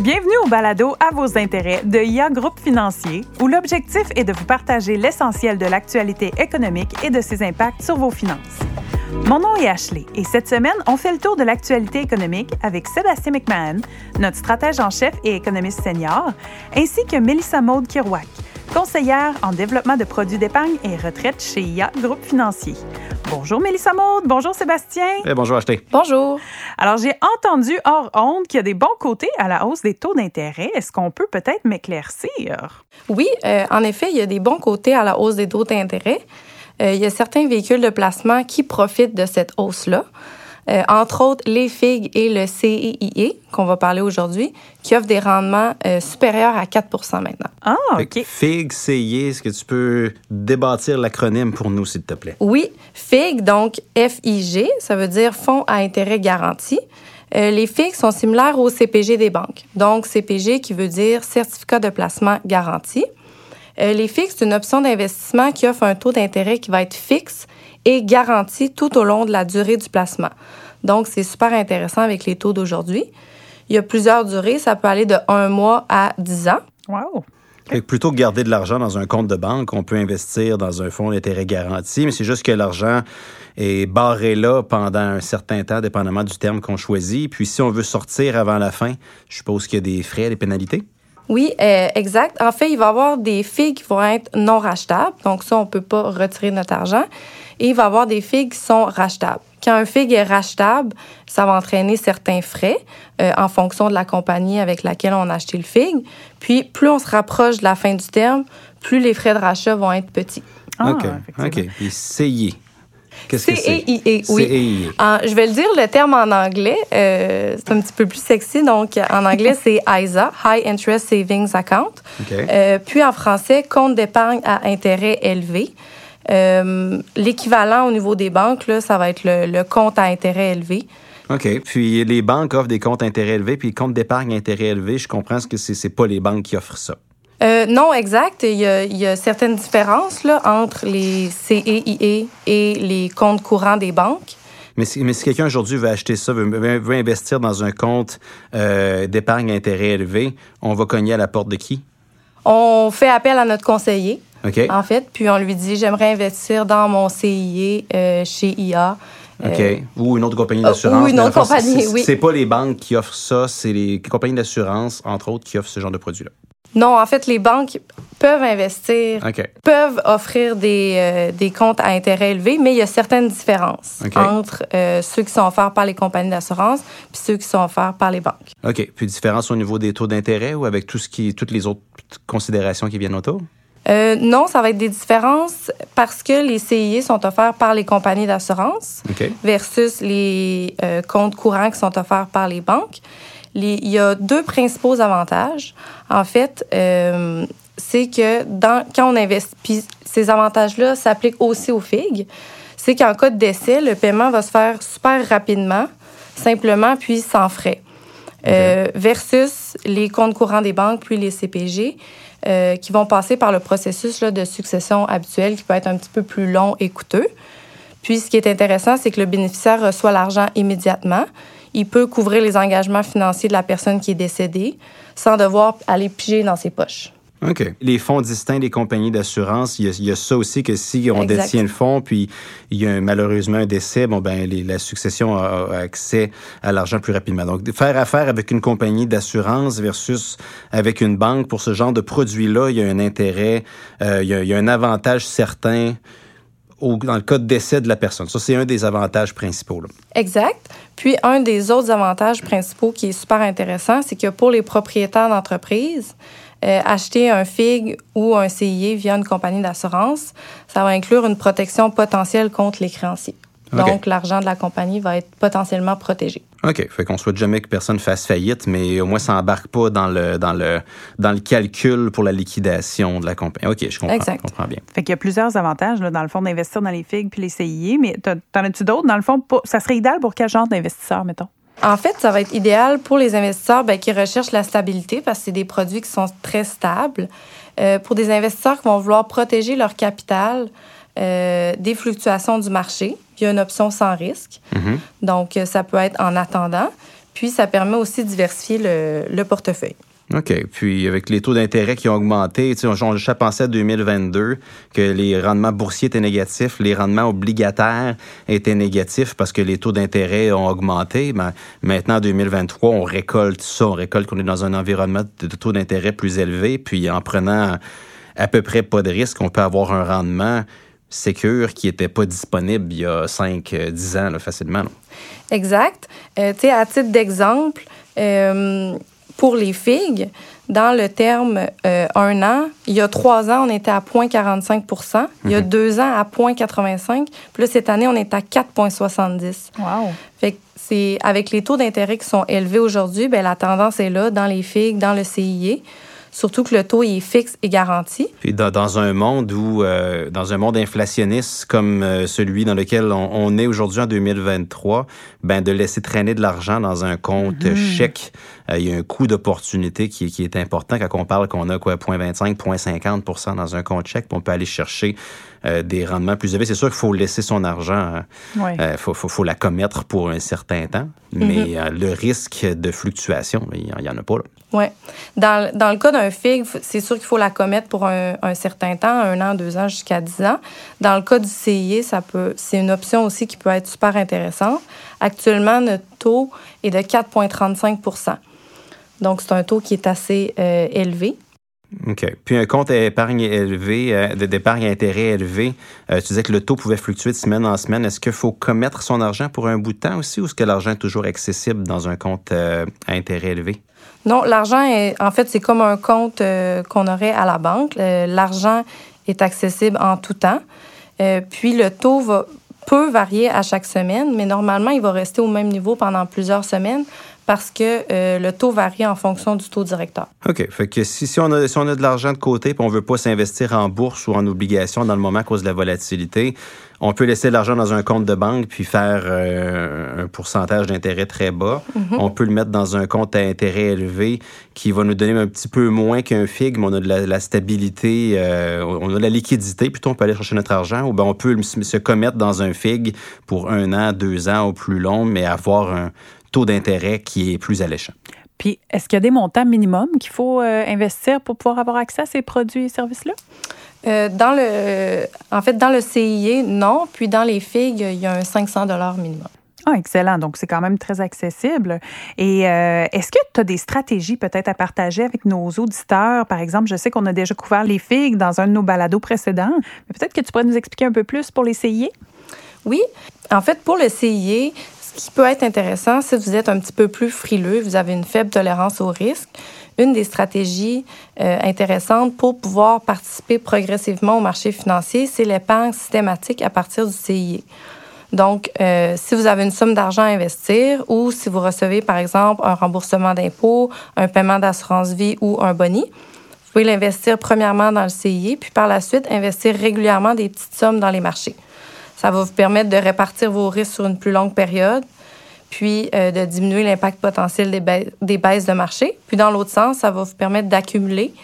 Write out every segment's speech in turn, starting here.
Bienvenue au balado à vos intérêts de IA Groupe Financier, où l'objectif est de vous partager l'essentiel de l'actualité économique et de ses impacts sur vos finances. Mon nom est Ashley et cette semaine, on fait le tour de l'actualité économique avec Sébastien McMahon, notre stratège en chef et économiste senior, ainsi que Melissa Maude Kirouac, conseillère en développement de produits d'épargne et retraite chez IA Groupe Financier. Bonjour Mélissa Maude, bonjour Sébastien. Eh, bonjour Acheté. Bonjour. Alors j'ai entendu hors honte qu'il y a des bons côtés à la hausse des taux d'intérêt. Est-ce qu'on peut peut-être m'éclaircir? Oui, euh, en effet, il y a des bons côtés à la hausse des taux d'intérêt. Euh, il y a certains véhicules de placement qui profitent de cette hausse-là. Euh, entre autres, les FIG et le CEIE, qu'on va parler aujourd'hui, qui offrent des rendements euh, supérieurs à 4% maintenant. Ah, OK. FIG, CEIE, est-ce que tu peux débâtir l'acronyme pour nous, s'il te plaît? Oui, FIG, donc FIG, ça veut dire Fonds à intérêt garanti. les FIG sont similaires au CPG des banques. Donc, CPG qui veut dire Certificat de placement garanti. Euh, les fixes, c'est une option d'investissement qui offre un taux d'intérêt qui va être fixe et garanti tout au long de la durée du placement. Donc, c'est super intéressant avec les taux d'aujourd'hui. Il y a plusieurs durées. Ça peut aller de un mois à 10 ans. Wow! plutôt que garder de l'argent dans un compte de banque, on peut investir dans un fonds d'intérêt garanti, mais c'est juste que l'argent est barré là pendant un certain temps, dépendamment du terme qu'on choisit. Puis si on veut sortir avant la fin, je suppose qu'il y a des frais, des pénalités. Oui, euh, exact. En fait, il va y avoir des figues qui vont être non rachetables. Donc, ça, on ne peut pas retirer notre argent. Et il va y avoir des figues qui sont rachetables. Quand un figue est rachetable, ça va entraîner certains frais euh, en fonction de la compagnie avec laquelle on a acheté le figue. Puis, plus on se rapproche de la fin du terme, plus les frais de rachat vont être petits. Ah, OK. OK. Puis, Qu'est-ce que c'est? oui. je vais le dire le terme en anglais. Euh, c'est un petit peu plus sexy. Donc, en anglais, c'est ISA, High Interest Savings Account. Euh, puis en français, compte d'épargne à intérêt élevé. Euh, l'équivalent au niveau des banques, là, ça va être le, compte à intérêt élevé. OK. Puis les banques offrent des comptes à intérêt élevé, puis les comptes d'épargne à intérêt élevé, je comprends que ce n'est pas les banques qui offrent ça. Euh, non, exact. Il y, a, certaines différences là, entre les CEIE et les comptes courants des banques. Mais si, mais si quelqu'un aujourd'hui veut acheter ça, veut, veut, investir dans un compte euh, d'épargne à intérêt élevé, on va cogner à la porte de qui? On fait appel à notre conseiller. En fait, puis on lui dit j'aimerais investir dans mon CIE euh, chez IA. OK. Ou une autre compagnie d'assurance. Ou une autre compagnie, oui. C'est pas les banques qui offrent ça, c'est les compagnies d'assurance, entre autres, qui offrent ce genre de produit-là. Non, en fait, les banques peuvent investir, peuvent offrir des, euh, des, comptes à intérêt élevé, mais il y a certaines différences entre euh, ceux qui sont offerts par les compagnies d'assurance puis ceux qui sont offerts par les banques. OK. Puis différence au niveau des taux d'intérêt ou avec tout ce qui, toutes les autres considérations qui viennent autour? Euh, non, ça va être des différences parce que les CIE sont offerts par les compagnies d'assurance versus les comptes courants qui sont offerts par les banques il y a deux principaux avantages. En fait, euh, c'est que dans, quand on investit, puis ces avantages-là s'appliquent aussi aux FIG, c'est qu'en cas de décès, le paiement va se faire super rapidement, simplement, puis sans frais. Euh, versus les comptes courants des banques, puis les CPG, euh, qui vont passer par le processus là, de succession habituel qui peut être un petit peu plus long et coûteux. Puis, ce qui est intéressant, c'est que le bénéficiaire reçoit l'argent immédiatement il peut couvrir les engagements financiers de la personne qui est décédée sans devoir aller piger dans ses poches. OK. Les fonds distincts des compagnies d'assurance, il, y, a ça aussi que si on détient le fonds, puis il y a malheureusement un décès, bon ben la succession a, accès à l'argent plus rapidement. Donc faire affaire avec une compagnie d'assurance versus avec une banque pour ce genre de produit-là, il y a un intérêt, euh, il, y a, il y a un avantage certain dans le cas de décès de la personne. Ça, c'est un des avantages principaux. Exact. Puis, un des autres avantages principaux qui est super intéressant, c'est que pour les propriétaires d'entreprise, euh, acheter un FIG ou un CIE via une compagnie d'assurance, ça va inclure une protection potentielle contre les créanciers. Donc, l'argent de la compagnie va être potentiellement protégé. OK. Fait qu'on souhaite jamais que personne fasse faillite, mais au moins, ça n'embarque pas dans le, dans, le, dans le calcul pour la liquidation de la compagnie. OK, je comprends, exact. comprends bien. Fait qu'il y a plusieurs avantages, là, dans le fond, d'investir dans les FIG puis les CIE, mais t'en as-tu d'autres? Dans le fond, ça serait idéal pour quel genre d'investisseur, mettons? En fait, ça va être idéal pour les investisseurs ben, qui recherchent la stabilité parce que c'est des produits qui sont très stables. Euh, pour des investisseurs qui vont vouloir protéger leur capital euh, des fluctuations du marché. Il y a une option sans risque. Mhm. Donc, euh, ça peut être en attendant. Puis, ça permet aussi de diversifier le portefeuille. OK. Puis avec les taux d'intérêt qui ont augmenté, on, on juste pensé à 2022 que les rendements boursiers étaient négatifs, les rendements obligataires étaient négatifs parce que les taux d'intérêt ont augmenté. Ben, maintenant, en 2023, on récolte ça. On récolte qu'on est dans un environnement de taux d'intérêt plus élevé. Puis en prenant à peu près pas de risque, on peut avoir un rendement sécure qui n'était pas disponible il y a 5-10 ans facilement. Exact. Euh, tu sais, à titre d'exemple, euh, pour les figues, dans le terme euh, un an, il y a trois ans, on était à 0,45 Il y a mhm. deux ans, à 0,85 Puis là, cette année, on est à 4,70 Wow! Fait que c'est avec les taux d'intérêt qui sont élevés aujourd'hui, ben la tendance est là dans les figues, dans le CIE surtout que le taux est fixe et garanti. Puis dans, un monde où, euh, dans un monde inflationniste comme euh, celui dans lequel on, est aujourd'hui en 2023, ben de laisser traîner de l'argent dans un compte mhm. chèque, euh, il y a un coût d'opportunité qui, qui, est important quand on parle qu'on a quoi 0,25, 0,50% dans un compte chèque, on peut aller chercher des rendements plus élevés. C'est sûr qu'il faut laisser son argent, il hein. faut, faut, faut, la commettre pour un certain temps, mhm. mais le risque de fluctuation, il n'y en a pas là. Oui. Dans, dans, le cas d'un FIG, c'est sûr qu'il faut la commettre pour un, un, certain temps, un an, deux ans, jusqu'à dix ans. Dans le cas du CIE, ça peut, c'est une option aussi qui peut être super intéressante. Actuellement, notre taux est de 4,35% Donc, c'est un taux qui est assez euh, élevé. OK. Puis un compte épargne élevé, euh, d'épargne intérêt élevé, euh, tu disais que le taux pouvait fluctuer de semaine en semaine. Est-ce qu'il faut commettre son argent pour un bout de temps aussi ou est-ce que l'argent est toujours accessible dans un compte à intérêt élevé? Non, l'argent est, en fait, c'est comme un compte euh, qu'on aurait à la banque. Euh, l'argent est accessible en tout temps. Euh, puis le taux va, peut varier à chaque semaine, mais normalement, il va rester au même niveau pendant plusieurs semaines parce que euh, le taux varie en fonction du taux directeur. OK. Fait que si, si, on, a, si on a de l'argent de côté et on ne veut pas s'investir en bourse ou en obligations dans le moment à cause de la volatilité, on peut laisser l'argent dans un compte de banque puis faire euh, un pourcentage d'intérêt très bas. Mm-hmm. On peut le mettre dans un compte à intérêt élevé qui va nous donner un petit peu moins qu'un FIG, mais on a de la, stabilité, euh, on a de la liquidité. Plutôt, on peut aller chercher notre argent ou bien on peut se commettre dans un FIG pour un an, deux ans ou plus long, mais avoir un taux d'intérêt qui est plus alléchant. Puis, est-ce qu'il y a des montants minimums qu'il faut euh, investir pour pouvoir avoir accès à ces produits et services-là? Euh, dans le, en fait, dans le CIE, non. Puis dans les FIG, il y a un 500 minimum. Ah, excellent. Donc, c'est quand même très accessible. Et euh, est-ce que tu as des stratégies peut-être à partager avec nos auditeurs? Par exemple, je sais qu'on a déjà couvert les FIG dans un de nos balados précédents, mais peut-être que tu pourrais nous expliquer un peu plus pour les CIE? Oui. En fait, pour le CIE, ce qui peut être intéressant, si vous êtes un petit peu plus frileux, vous avez une faible tolérance au risque, une des stratégies euh, intéressantes pour pouvoir participer progressivement au marché financier, c'est l'épargne systématique à partir du CIE. Donc, euh, si vous avez une somme d'argent à investir ou si vous recevez, par exemple, un remboursement d'impôt, un paiement d'assurance vie ou un boni, vous pouvez l'investir premièrement dans le CIE, puis par la suite, investir régulièrement des petites sommes dans les marchés. Ça va vous permettre de répartir vos risques sur une plus longue période, puis euh, de diminuer l'impact potentiel des, baisses de marché. Puis dans l'autre sens, ça va vous permettre d'accumuler.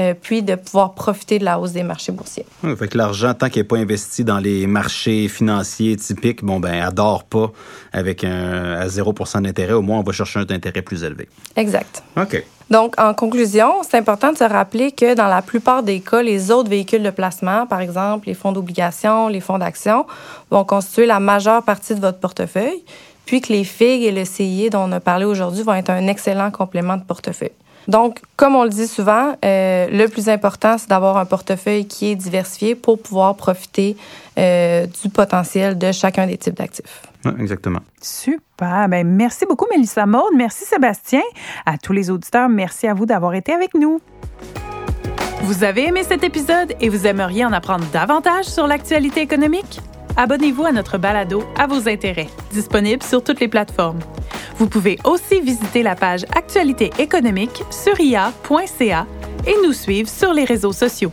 Euh, puis de pouvoir profiter de la hausse des marchés boursiers. fait que l'argent, tant qu'il n'est pas investi dans les marchés financiers typiques, bon, ben, adore pas avec un à 0 d'intérêt. Au moins, on va chercher un intérêt plus élevé. Exact. OK. Donc, en conclusion, c'est important de se rappeler que dans la plupart des cas, les autres véhicules de placement, par exemple les fonds d'obligation, les fonds d'action, vont constituer la majeure partie de votre portefeuille, puis que les FIG et le CIE dont on a parlé aujourd'hui vont être un excellent complément de portefeuille. Donc, comme on le dit souvent, euh, le plus important, c'est d'avoir un portefeuille qui est diversifié pour pouvoir profiter euh, du potentiel de chacun des types d'actifs. Exactement. Super. Ben, merci beaucoup, Mélissa Maude. Merci, Sébastien. À tous les auditeurs, merci à vous d'avoir été avec nous. Vous avez aimé cet épisode et vous aimeriez en apprendre davantage sur l'actualité économique? Abonnez-vous à notre balado à vos intérêts, disponible sur toutes les plateformes. Vous pouvez aussi visiter la page Actualité économique sur ia.ca et nous suivre sur les réseaux sociaux.